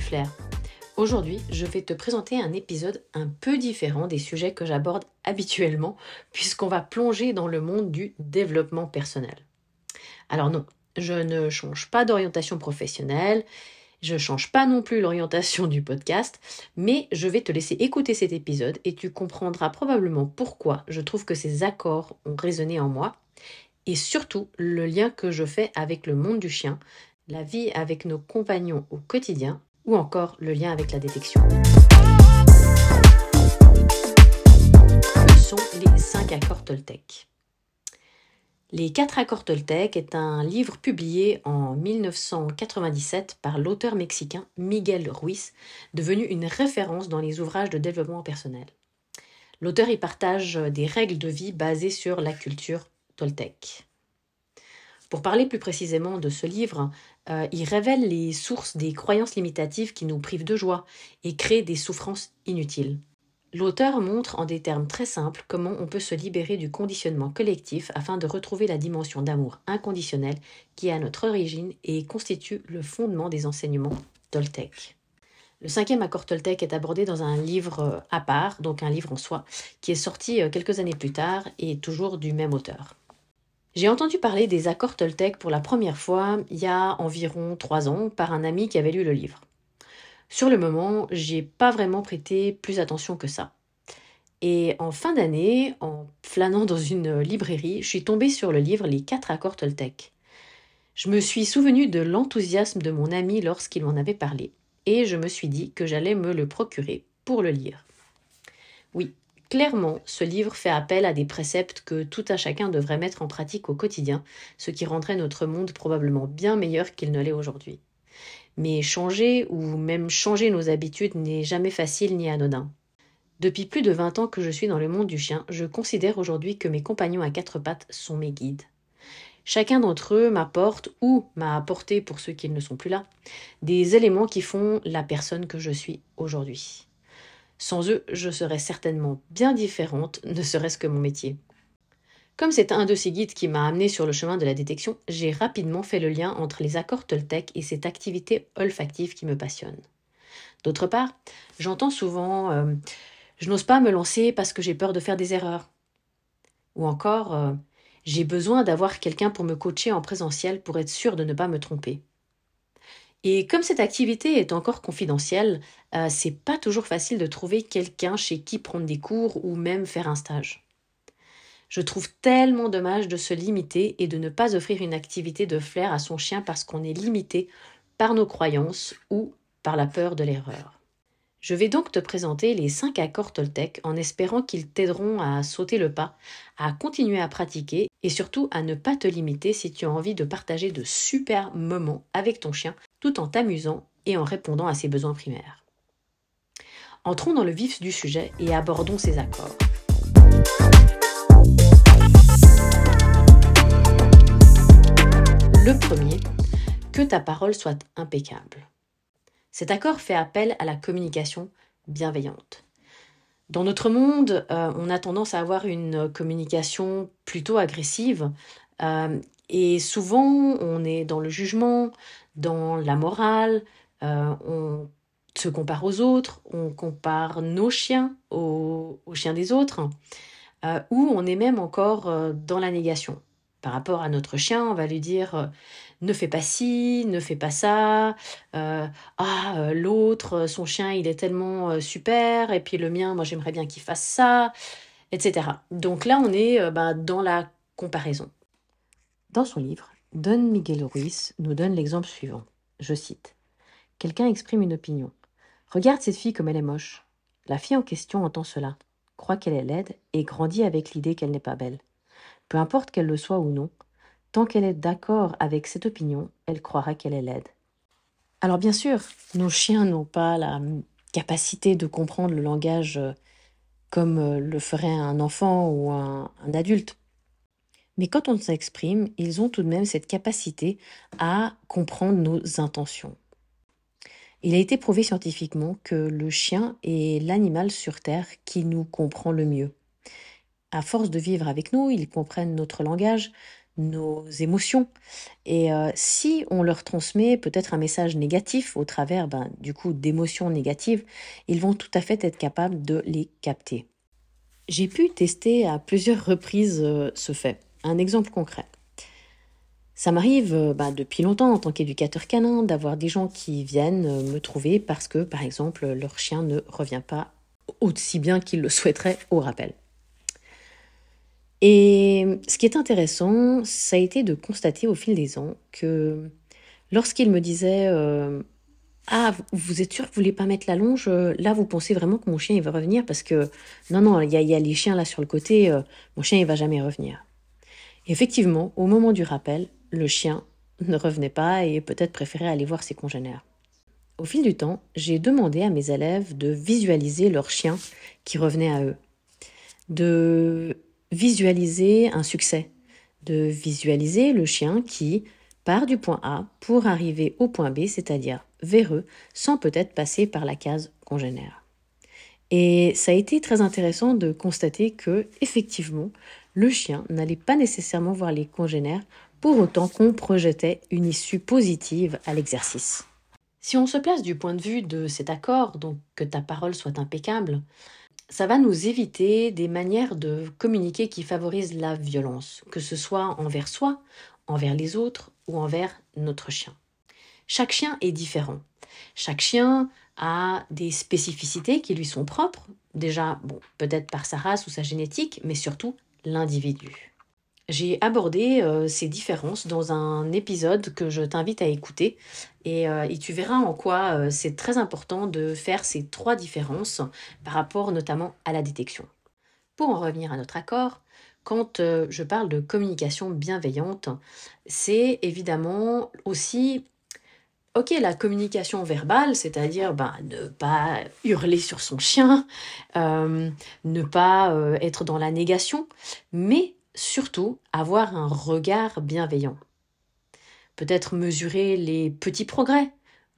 flair. Aujourd'hui, je vais te présenter un épisode un peu différent des sujets que j'aborde habituellement, puisqu'on va plonger dans le monde du développement personnel. Alors non, je ne change pas d'orientation professionnelle, je ne change pas non plus l'orientation du podcast, mais je vais te laisser écouter cet épisode et tu comprendras probablement pourquoi je trouve que ces accords ont résonné en moi et surtout le lien que je fais avec le monde du chien, la vie avec nos compagnons au quotidien ou encore le lien avec la détection. Que sont les 5 accords Toltec Les 4 accords Toltec est un livre publié en 1997 par l'auteur mexicain Miguel Ruiz, devenu une référence dans les ouvrages de développement personnel. L'auteur y partage des règles de vie basées sur la culture Toltec. Pour parler plus précisément de ce livre, euh, il révèle les sources des croyances limitatives qui nous privent de joie et créent des souffrances inutiles. L'auteur montre en des termes très simples comment on peut se libérer du conditionnement collectif afin de retrouver la dimension d'amour inconditionnel qui est à notre origine et constitue le fondement des enseignements Toltec. Le cinquième accord Toltec est abordé dans un livre euh, à part, donc un livre en soi, qui est sorti euh, quelques années plus tard et toujours du même auteur. J'ai entendu parler des accords Toltec pour la première fois il y a environ trois ans par un ami qui avait lu le livre. Sur le moment, j'ai pas vraiment prêté plus attention que ça. Et en fin d'année, en flânant dans une librairie, je suis tombée sur le livre Les quatre accords Toltec. Je me suis souvenu de l'enthousiasme de mon ami lorsqu'il m'en avait parlé, et je me suis dit que j'allais me le procurer pour le lire. Oui, Clairement, ce livre fait appel à des préceptes que tout un chacun devrait mettre en pratique au quotidien, ce qui rendrait notre monde probablement bien meilleur qu'il ne l'est aujourd'hui. Mais changer ou même changer nos habitudes n'est jamais facile ni anodin. Depuis plus de 20 ans que je suis dans le monde du chien, je considère aujourd'hui que mes compagnons à quatre pattes sont mes guides. Chacun d'entre eux m'apporte ou m'a apporté, pour ceux qui ne sont plus là, des éléments qui font la personne que je suis aujourd'hui. Sans eux, je serais certainement bien différente, ne serait-ce que mon métier. Comme c'est un de ces guides qui m'a amené sur le chemin de la détection, j'ai rapidement fait le lien entre les accords Toltec et cette activité olfactive qui me passionne. D'autre part, j'entends souvent euh, Je n'ose pas me lancer parce que j'ai peur de faire des erreurs. Ou encore euh, J'ai besoin d'avoir quelqu'un pour me coacher en présentiel pour être sûr de ne pas me tromper. Et comme cette activité est encore confidentielle, euh, c'est pas toujours facile de trouver quelqu'un chez qui prendre des cours ou même faire un stage. Je trouve tellement dommage de se limiter et de ne pas offrir une activité de flair à son chien parce qu'on est limité par nos croyances ou par la peur de l'erreur. Je vais donc te présenter les 5 accords Toltec en espérant qu'ils t'aideront à sauter le pas, à continuer à pratiquer et surtout à ne pas te limiter si tu as envie de partager de super moments avec ton chien tout en t'amusant et en répondant à ses besoins primaires. Entrons dans le vif du sujet et abordons ces accords. Le premier, que ta parole soit impeccable. Cet accord fait appel à la communication bienveillante. Dans notre monde, euh, on a tendance à avoir une communication plutôt agressive euh, et souvent on est dans le jugement, dans la morale, euh, on se compare aux autres, on compare nos chiens aux, chiens des autres, ou on est même encore dans la négation. Par rapport à notre chien, on va lui dire ne fais pas ci, ne fais pas ça, ah l'autre, son chien il est tellement super, et puis le mien, moi j'aimerais bien qu'il fasse ça, etc. Donc là on est bah, dans la comparaison. Dans son livre, Don Miguel Ruiz nous donne l'exemple suivant. Je cite. Quelqu'un exprime une opinion. Regarde cette fille comme elle est moche. La fille en question entend cela, croit qu'elle est laide et grandit avec l'idée qu'elle n'est pas belle. Peu importe qu'elle le soit ou non, tant qu'elle est d'accord avec cette opinion, elle croira qu'elle est laide. Alors bien sûr, nos chiens n'ont pas la capacité de comprendre le langage euh, comme euh, le ferait un enfant ou un, un adulte. Mais quand on s'exprime, ils ont tout de même cette capacité à comprendre nos intentions. Il a été prouvé scientifiquement que le chien est l'animal sur Terre qui nous comprend le mieux. À force de vivre avec nous, ils comprennent notre langage, nos émotions. Et euh, si on leur transmet peut-être un message négatif au travers ben, du coup d'émotions négatives, ils vont tout à fait être capables de les capter. J'ai pu tester à plusieurs reprises euh, ce fait. Un exemple concret. Ça m'arrive bah, depuis longtemps en tant qu'éducateur canin d'avoir des gens qui viennent me trouver parce que, par exemple, leur chien ne revient pas aussi bien qu'ils le souhaiteraient au rappel. Et ce qui est intéressant, ça a été de constater au fil des ans que lorsqu'ils me disaient euh, Ah, vous êtes sûr que vous voulez pas mettre la longe? Là, vous pensez vraiment que mon chien il va revenir Parce que non, non, il y, a les chiens là sur le côté, mon chien il va jamais revenir. effectivement, au moment du rappel, le chien ne revenait pas et peut-être préférait aller voir ses congénères. Au fil du temps, j'ai demandé à mes élèves de visualiser leur chien qui revenait à eux, de visualiser un succès, de visualiser le chien qui part du point A pour arriver au point B, c'est-à-dire vers eux, sans peut-être passer par la case congénère. Et ça a été très intéressant de constater que, effectivement, le chien n'allait pas nécessairement voir les congénères pour autant qu'on projetait une issue positive à l'exercice. Si on se place du point de vue de cet accord, donc que ta parole soit impeccable, ça va nous éviter des manières de communiquer qui favorisent la violence, que ce soit envers soi, envers les autres ou envers notre chien. Chaque chien est différent. Chaque chien a des spécificités qui lui sont propres, déjà bon, peut-être par sa race ou sa génétique, mais surtout l'individu. J'ai abordé euh, ces différences dans un épisode que je t'invite à écouter et, euh, tu verras en quoi euh, c'est très important de faire ces trois différences par rapport notamment à la détection. Pour en revenir à notre accord, quand je parle de communication bienveillante, c'est évidemment aussi Ok, la communication verbale, c'est-à-dire ben, ne pas hurler sur son chien, ne pas être dans la négation, mais surtout avoir un regard bienveillant. Peut-être mesurer les petits progrès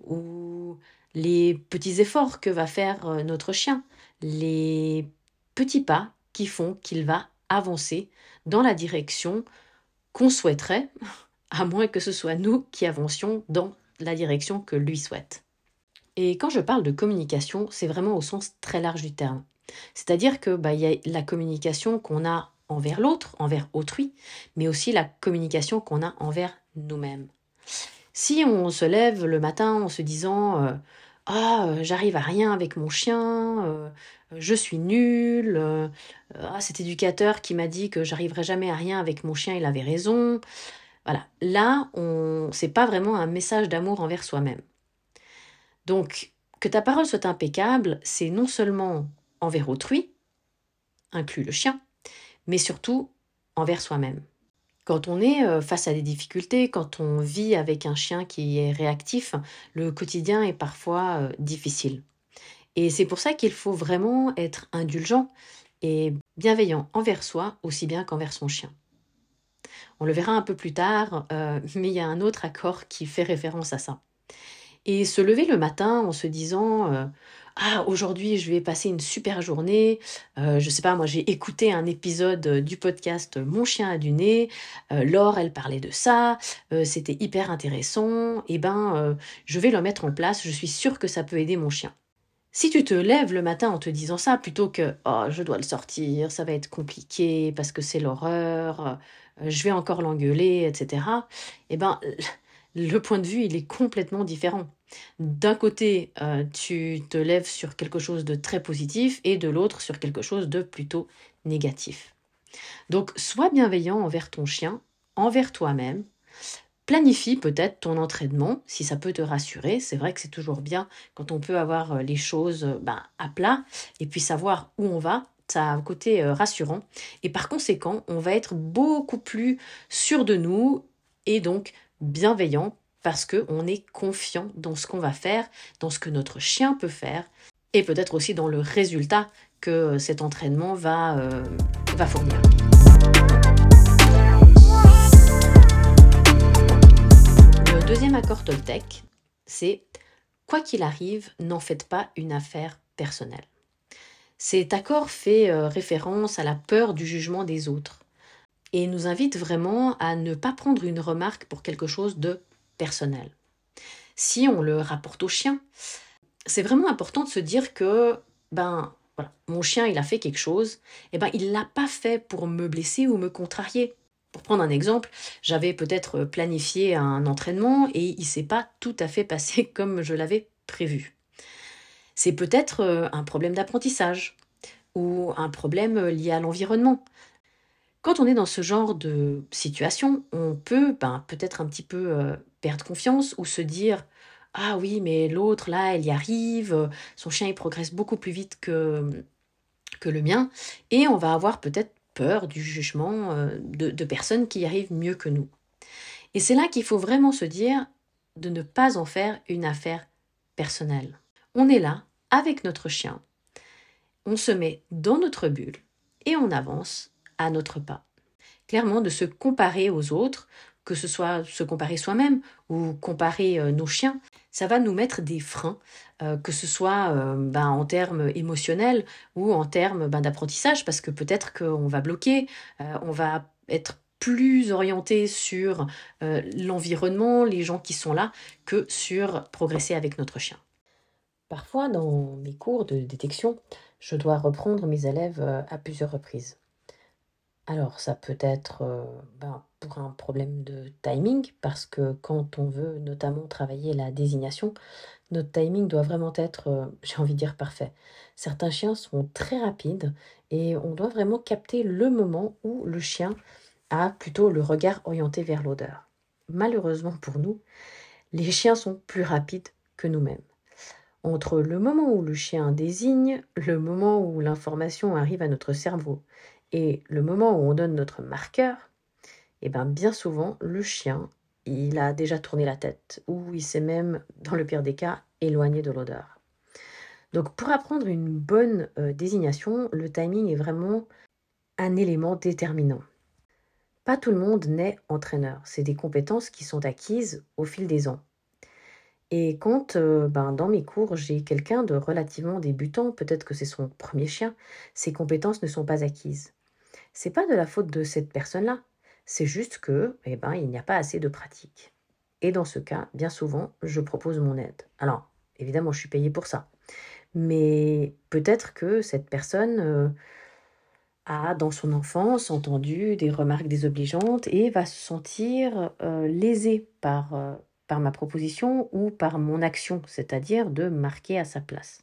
ou les petits efforts que va faire euh, notre chien, les petits pas qui font qu'il va avancer dans la direction qu'on souhaiterait, à moins que ce soit nous qui avancions dans la direction que lui souhaite. Et quand je parle de communication, c'est vraiment au sens très large du terme. C'est-à-dire que bah, y a la communication qu'on a envers l'autre, envers autrui, mais aussi la communication qu'on a envers nous-mêmes. Si on se lève le matin en se disant euh, Ah, euh, j'arrive à rien avec mon chien, euh, je suis nul, ah, cet éducateur qui m'a dit que j'arriverai jamais à rien avec mon chien, il avait raison. Voilà, là, on c'est pas vraiment un message d'amour envers soi-même. Donc, que ta parole soit impeccable, c'est non seulement envers autrui, inclut le chien, mais surtout envers soi-même. Quand on est euh, face à des difficultés, quand on vit avec un chien qui est réactif, le quotidien est parfois euh, difficile. Et c'est pour ça qu'il faut vraiment être indulgent et bienveillant envers soi aussi bien qu'envers son chien. On le verra un peu plus tard, euh, mais il y a un autre accord qui fait référence à ça. Et se lever le matin en se disant ah aujourd'hui je vais passer une super journée. Euh, je sais pas moi j'ai écouté un épisode euh, du podcast mon chien a du nez. Euh, Laure elle parlait de ça. C'était hyper intéressant. Et eh ben je vais le mettre en place. Je suis sûre que ça peut aider mon chien. Si tu te lèves le matin en te disant ça plutôt que oh je dois le sortir ça va être compliqué parce que c'est l'horreur je vais encore l'engueuler etc et eh ben le point de vue il est complètement différent d'un côté, euh, tu te lèves sur quelque chose de très positif et de l'autre sur quelque chose de plutôt négatif. Donc, sois bienveillant envers ton chien, envers toi-même. Planifie peut-être ton entraînement si ça peut te rassurer. C'est vrai que c'est toujours bien quand on peut avoir euh, les choses euh, ben, à plat et puis savoir où on va. Ça a un côté rassurant. Et par conséquent, on va être beaucoup plus sûr de nous et donc bienveillant parce qu'on est confiant dans ce qu'on va faire, dans ce que notre chien peut faire, et peut-être aussi dans le résultat que cet entraînement va, euh, va fournir. Le deuxième accord Toltec, c'est Quoi qu'il arrive, n'en faites pas une affaire personnelle. Cet accord fait euh, référence à la peur du jugement des autres. et nous invite vraiment à ne pas prendre une remarque pour quelque chose de Si on le rapporte au chien, c'est vraiment important de se dire que ben voilà, mon chien il a fait quelque chose, et ben il l'a pas fait pour me blesser ou me contrarier. Pour prendre un exemple, j'avais peut-être planifié un entraînement et il s'est pas tout à fait passé comme je l'avais prévu. C'est peut-être euh, un problème d'apprentissage ou un problème lié à l'environnement. Quand on est dans ce genre de situation, on peut ben, peut-être un petit peu euh, perdre confiance ou se dire ah oui mais l'autre là elle y arrive, son chien il progresse beaucoup plus vite que, que le mien et on va avoir peut-être peur du jugement euh, de, de personnes qui y arrivent mieux que nous. Et c'est là qu'il faut vraiment se dire de ne pas en faire une affaire personnelle. On est là avec notre chien, on se met dans notre bulle et on avance à notre pas. Clairement, de se comparer aux autres, que ce soit se comparer soi-même ou comparer euh, nos chiens, ça va nous mettre des freins, euh, que ce soit euh, ben, en termes émotionnels ou en termes ben, d'apprentissage, parce que peut-être qu'on va bloquer, on va être plus orienté sur l'environnement, les gens qui sont là, que sur progresser avec notre chien. Parfois, dans mes cours de détection, je dois reprendre mes élèves à plusieurs reprises. Alors, ça peut être euh, ben, pour un problème de timing, parce que quand on veut notamment travailler la désignation, notre timing doit vraiment être, euh, j'ai envie de dire, parfait. Certains chiens sont très rapides et on doit vraiment capter le moment où le chien a plutôt le regard orienté vers l'odeur. Malheureusement pour nous, les chiens sont plus rapides que nous-mêmes. Entre le moment où le chien désigne, le moment où l'information arrive à notre cerveau et le moment où on donne notre marqueur, eh bien, bien souvent, le chien, il a déjà tourné la tête, ou il s'est même, dans le pire des cas, éloigné de l'odeur. Donc pour apprendre une bonne euh, désignation, le timing est vraiment un élément déterminant. Pas tout le monde naît entraîneur, c'est des compétences qui sont acquises au fil des ans. Et quand euh, ben, dans mes cours j'ai quelqu'un de relativement débutant, peut-être que c'est son premier chien, ses compétences ne sont pas acquises c'est pas de la faute de cette personne-là. C'est juste que, eh ben, il n'y a pas assez de pratique. Et dans ce cas, bien souvent, je propose mon aide. Alors, évidemment, je suis payée pour ça. Mais peut-être que cette personne euh, a, dans son enfance, entendu des remarques désobligeantes et va se sentir euh, lésée par, euh, par ma proposition ou par mon action, c'est-à-dire de marquer à sa place.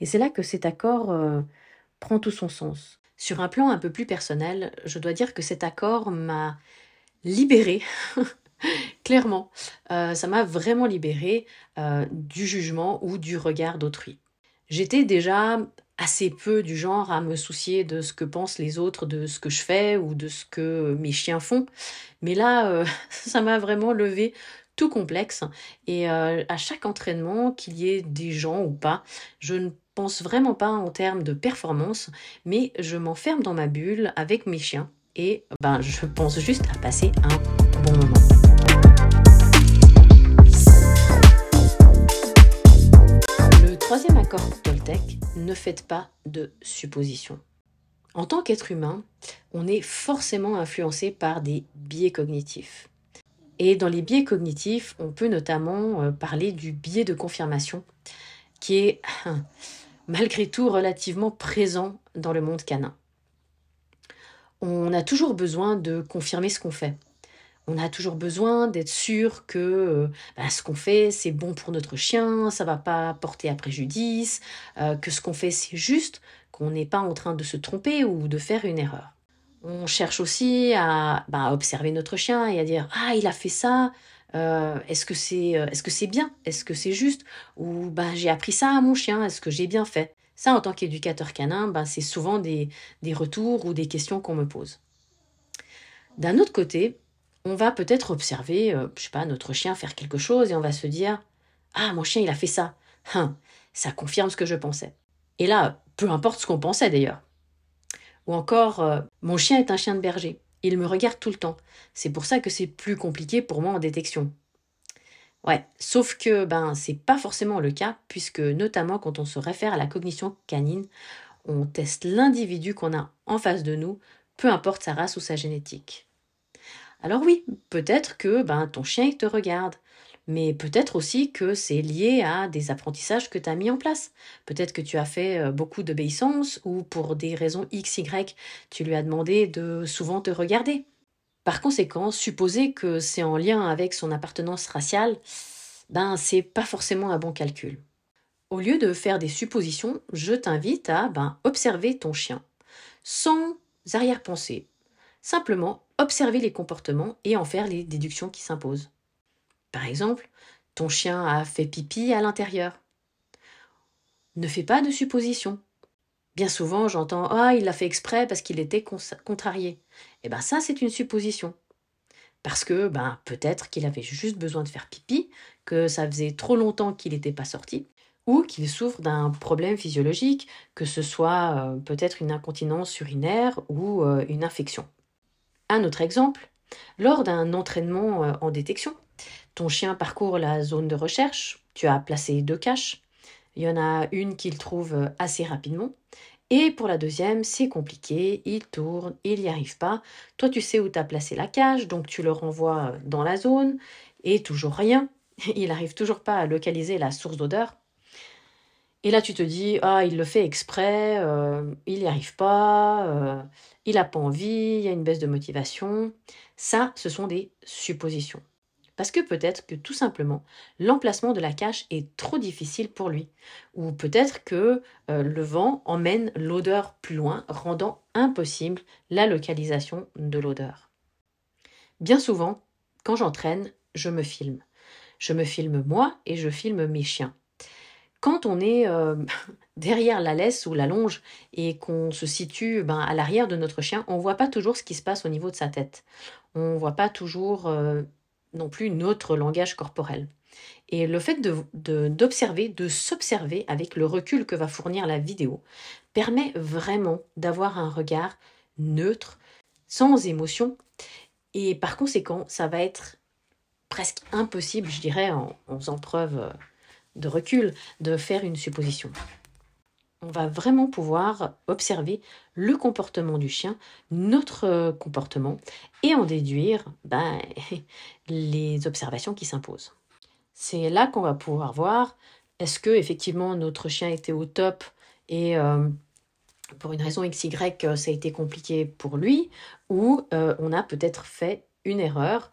Et c'est là que cet accord prend tout son sens. Sur un plan un peu plus personnel, je dois dire que cet accord m'a libérée, clairement. Euh, ça m'a vraiment libérée euh, du jugement ou du regard d'autrui. J'étais déjà assez peu du genre à me soucier de ce que pensent les autres, de ce que je fais ou de ce que mes chiens font. Mais là, euh, ça m'a vraiment levé tout complexe. Et à chaque entraînement, qu'il y ait des gens ou pas, je ne pense vraiment pas en termes de performance, mais je m'enferme dans ma bulle avec mes chiens et ben, je pense juste à passer un bon moment. Le troisième accord Toltec, ne faites pas de suppositions. En tant qu'être humain, on est forcément influencé par des biais cognitifs. Et dans les biais cognitifs, on peut notamment euh, parler du biais de confirmation, qui est malgré tout relativement présent dans le monde canin. On a toujours besoin de confirmer ce qu'on fait. On a toujours besoin d'être sûr que euh, bah, ce qu'on fait, c'est bon pour notre chien, ça va pas porter à préjudice, euh, que ce qu'on fait, c'est juste, qu'on n'est pas en train de se tromper ou de faire une erreur. On cherche aussi à bah, observer notre chien et à dire Ah, il a fait ça, euh, est-ce que c'est euh, est-ce que c'est bien? Est-ce que c'est juste? Ou bah, j'ai appris ça à mon chien, est-ce que j'ai bien fait? Ça, en tant qu'éducateur canin, bah, c'est souvent des, des retours ou des questions qu'on me pose. D'un autre côté, on va peut-être observer, euh, je sais pas, notre chien faire quelque chose et on va se dire Ah, mon chien, il a fait ça. Hein, ça confirme ce que je pensais. Et là, peu importe ce qu'on pensait d'ailleurs. Ou encore, mon chien est un chien de berger. Il me regarde tout le temps. C'est pour ça que c'est plus compliqué pour moi en détection. Ouais, sauf que ben c'est pas forcément le cas puisque notamment quand on se réfère à la cognition canine, on teste l'individu qu'on a en face de nous peu importe sa race ou sa génétique. Alors oui, peut-être que ben, ton chien te regarde, mais peut-être aussi que c'est lié à des apprentissages que tu as mis en place. Peut-être que tu as fait euh, beaucoup d'obéissance ou pour des raisons X, Y, tu lui as demandé de souvent te regarder. Par conséquent, supposer que c'est en lien avec son appartenance raciale, ben c'est pas forcément un bon calcul. Au lieu de faire des suppositions, je t'invite à ben, observer ton chien, sans arrière-pensée. Simplement observer les comportements et en faire les déductions qui s'imposent. Par exemple, ton chien a fait pipi à l'intérieur. Ne fais pas de suppositions. Bien souvent, j'entends Ah, il l'a fait exprès parce qu'il était contrarié. Eh bien, ça, c'est une supposition. Parce que, ben, peut-être qu'il avait juste besoin de faire pipi, que ça faisait trop longtemps qu'il n'était pas sorti, ou qu'il souffre d'un problème physiologique, que ce soit euh, peut-être une incontinence urinaire ou euh, une infection. Un autre exemple, lors d'un entraînement euh, en détection, ton chien parcourt la zone de recherche, tu as placé deux caches, il y en a une qu'il trouve assez rapidement, et pour la deuxième, c'est compliqué, il tourne, il n'y arrive pas. Toi, tu sais où tu as placé la cage, donc tu le renvoies dans la zone, et toujours rien. Il n'arrive toujours pas à localiser la source d'odeur. Et là, tu te dis, ah, il le fait exprès, euh, il n'y arrive pas, euh, il n'a pas envie, il y a une baisse de motivation. Ça, ce sont des suppositions. Parce que peut-être que tout simplement, l'emplacement de la cache est trop difficile pour lui. Ou peut-être que euh, le vent emmène l'odeur plus loin, rendant impossible la localisation de l'odeur. Bien souvent, quand j'entraîne, je me filme. Je me filme moi et je filme mes chiens. Quand on est euh, derrière la laisse ou la longe et qu'on se situe ben, à l'arrière de notre chien, on ne voit pas toujours ce qui se passe au niveau de sa tête. On ne voit pas toujours euh, non plus notre langage corporel. Et le fait d'observer, de, s'observer avec le recul que va fournir la vidéo, permet vraiment d'avoir un regard neutre, sans émotion, et par conséquent, ça va être presque impossible, je dirais, en, en faisant preuve de recul, de faire une supposition on va vraiment pouvoir observer le comportement du chien, notre euh, comportement, et en déduire ben, les observations qui s'imposent. C'est là qu'on va pouvoir voir est-ce que effectivement notre chien était au top et euh, pour une raison XY euh, ça a été compliqué pour lui, ou on a peut-être fait une erreur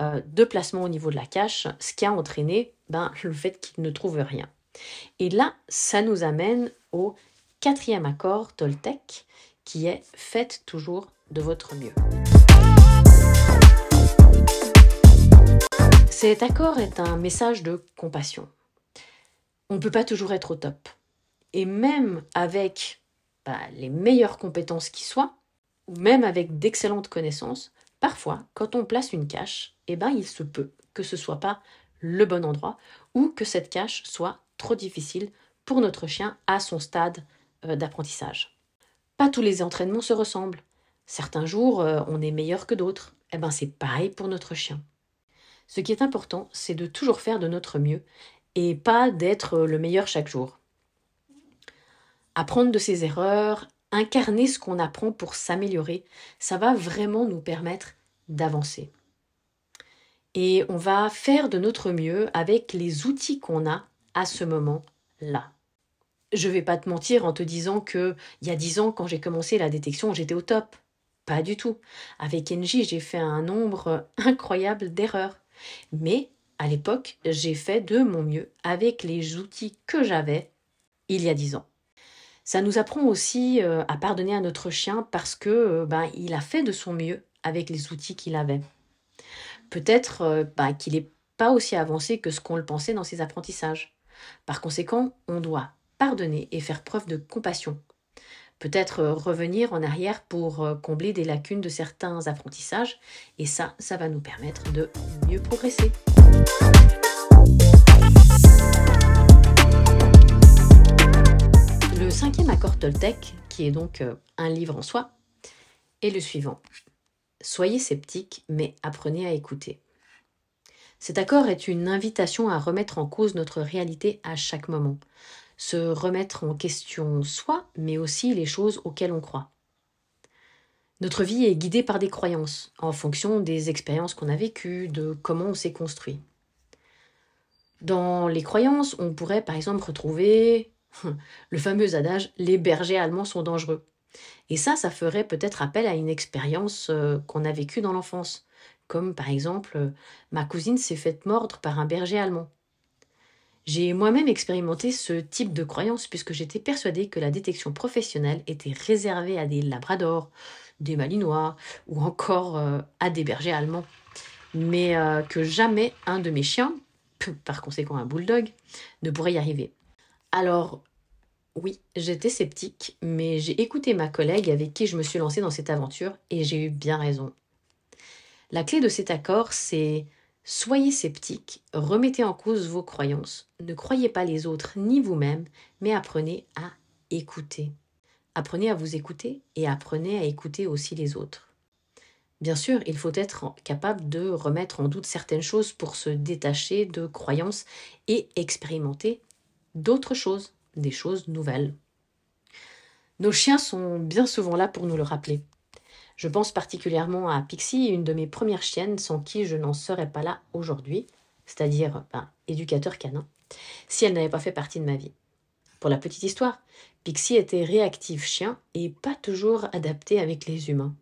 de placement au niveau de la cache, ce qui a entraîné ben, le fait qu'il ne trouve rien. Et là, ça nous amène au quatrième accord Toltec, qui est Faites toujours de votre mieux. Cet accord est un message de compassion. On ne peut pas toujours être au top. Et même avec bah, les meilleures compétences qui soient, ou même avec d'excellentes connaissances, parfois, quand on place une cache, eh ben, il se peut que ce soit pas le bon endroit ou que cette cache soit trop difficile pour notre chien à son stade euh, d'apprentissage. Pas tous les entraînements se ressemblent. Certains jours, euh, on est meilleur que d'autres. Eh ben, c'est pareil pour notre chien. Ce qui est important, c'est de toujours faire de notre mieux et pas d'être le meilleur chaque jour. Apprendre de ses erreurs, incarner ce qu'on apprend pour s'améliorer, ça va vraiment nous permettre d'avancer. Et on va faire de notre mieux avec les outils qu'on a à ce moment-là. Je vais pas te mentir en te disant que il y a dix ans, quand j'ai commencé la détection, j'étais au top. Pas du tout. Avec NJ, j'ai fait un nombre incroyable d'erreurs. Mais à l'époque, j'ai fait de mon mieux avec les outils que j'avais il y a dix ans. Ça nous apprend aussi euh, à pardonner à notre chien parce que euh, ben, il a fait de son mieux avec les outils qu'il avait. Peut-être euh, ben, qu'il n'est pas aussi avancé que ce qu'on le pensait dans ses apprentissages. Par conséquent, on doit pardonner et faire preuve de compassion. Peut-être euh, revenir en arrière pour euh, combler des lacunes de certains apprentissages, et ça, ça va nous permettre de mieux progresser. Le cinquième accord Toltec, qui est donc euh, un livre en soi, est le suivant. Soyez sceptiques, mais apprenez à écouter. Cet accord est une invitation à remettre en cause notre réalité à chaque moment, se remettre en question soi, mais aussi les choses auxquelles on croit. Notre vie est guidée par des croyances, en fonction des expériences qu'on a vécues, de comment on s'est construit. Dans les croyances, on pourrait par exemple retrouver le fameux adage les bergers allemands sont dangereux. Et ça, ça ferait peut-être appel à une expérience euh, qu'on a vécue dans l'enfance, comme par exemple euh, ma cousine s'est faite mordre par un berger allemand. J'ai moi-même expérimenté ce type de croyance puisque j'étais persuadée que la détection professionnelle était réservée à des labradors, des malinois ou encore euh, à des bergers allemands. Mais que jamais un de mes chiens, par conséquent un bulldog, ne pourrait y arriver. Alors, oui, j'étais sceptique, mais j'ai écouté ma collègue avec qui je me suis lancée dans cette aventure et j'ai eu bien raison. La clé de cet accord, c'est soyez sceptique, remettez en cause vos croyances, ne croyez pas les autres ni vous-même, mais apprenez à écouter. Apprenez à vous écouter et apprenez à écouter aussi les autres. Bien sûr, il faut être capable de remettre en doute certaines choses pour se détacher de croyances et expérimenter d'autres choses, des choses nouvelles. Nos chiens sont bien souvent là pour nous le rappeler. Je pense particulièrement à Pixie, une de mes premières chiennes sans qui je n'en serais pas là aujourd'hui, c'est-à-dire ben, éducateur canin, si elle n'avait pas fait partie de ma vie. Pour la petite histoire, Pixie était réactive chien et pas toujours adapté avec les humains.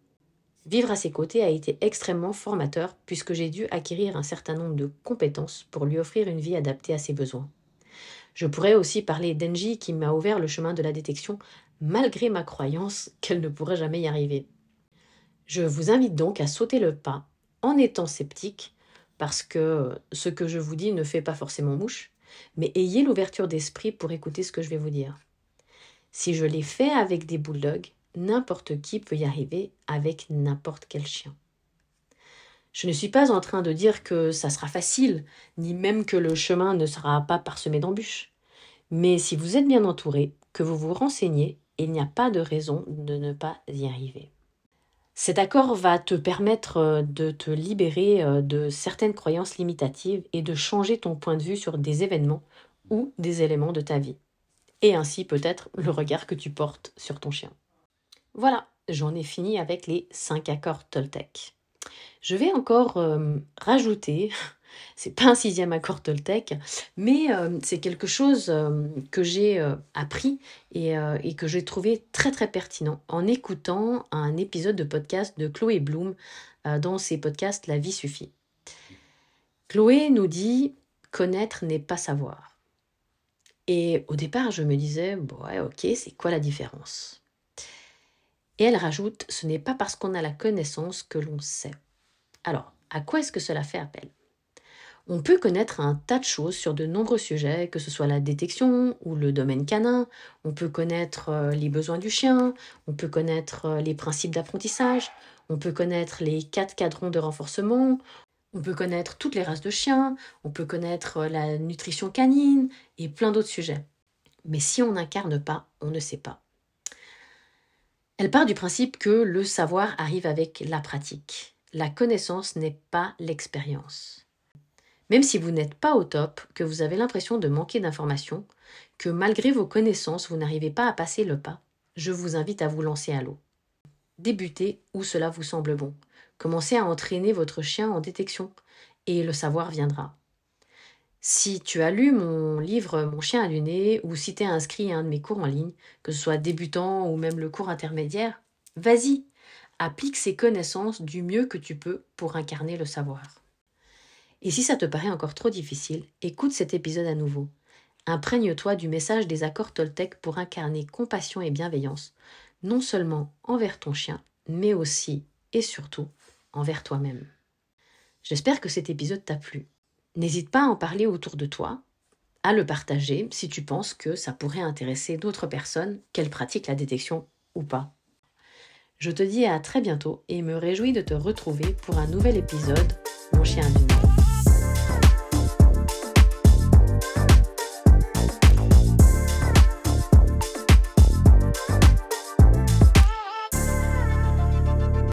Vivre à ses côtés a été extrêmement formateur puisque j'ai dû acquérir un certain nombre de compétences pour lui offrir une vie adaptée à ses besoins. Je pourrais aussi parler d'Enji qui m'a ouvert le chemin de la détection malgré ma croyance qu'elle ne pourrait jamais y arriver. Je vous invite donc à sauter le pas en étant sceptique parce que ce que je vous dis ne fait pas forcément mouche, mais ayez l'ouverture d'esprit pour écouter ce que je vais vous dire. Si je l'ai fait avec des bulldogs, n'importe qui peut y arriver avec n'importe quel chien. Je ne suis pas en train de dire que ça sera facile, ni même que le chemin ne sera pas parsemé d'embûches. Mais si vous êtes bien entouré, que vous vous renseignez, il n'y a pas de raison de ne pas y arriver. Cet accord va te permettre euh, de te libérer euh, de certaines croyances limitatives et de changer ton point de vue sur des événements ou des éléments de ta vie. Et ainsi peut-être le regard que tu portes sur ton chien. Voilà, j'en ai fini avec les 5 accords Toltec. Je vais encore euh, rajouter, c'est pas un sixième accord Toltec, mais euh, c'est quelque chose euh, que j'ai appris et, et, que j'ai trouvé très très pertinent en écoutant un épisode de podcast de Chloé Bloom dans ses podcasts La vie suffit. Chloé nous dit connaître n'est pas savoir. Et au départ, je me disais, bon, ouais, ok, c'est quoi la différence? Et elle rajoute, ce n'est pas parce qu'on a la connaissance que l'on sait. Alors, à quoi est-ce que cela fait appel? On peut connaître un tas de choses sur de nombreux sujets, que ce soit la détection ou le domaine canin, on peut connaître euh, les besoins du chien, on peut connaître euh, les principes d'apprentissage, on peut connaître les quatre cadrons de renforcement, on peut connaître toutes les races de chiens, on peut connaître euh, la nutrition canine et plein d'autres sujets. Mais si on n'incarne pas, on ne sait pas. Elle part du principe que le savoir arrive avec la pratique. La connaissance n'est pas l'expérience. Même si vous n'êtes pas au top, que vous avez l'impression de manquer d'informations, que malgré vos connaissances vous n'arrivez pas à passer le pas, je vous invite à vous lancer à l'eau. Débutez où cela vous semble bon. Commencez à entraîner votre chien en détection et le savoir viendra. Si tu as lu mon livre Mon chien à nez ou si tu es inscrit à un de mes cours en ligne, que ce soit débutant ou même le cours intermédiaire, vas-y, applique ces connaissances du mieux que tu peux pour incarner le savoir. Et si ça te paraît encore trop difficile, écoute cet épisode à nouveau. Imprègne-toi du message des accords Toltec pour incarner compassion et bienveillance, non seulement envers ton chien, mais aussi et surtout envers toi-même. J'espère que cet épisode t'a plu. N'hésite pas à en parler autour de toi, à le partager si tu penses que ça pourrait intéresser d'autres personnes, qu'elles pratiquent la détection ou pas. Je te dis à très bientôt et me réjouis de te retrouver pour un nouvel épisode Mon chien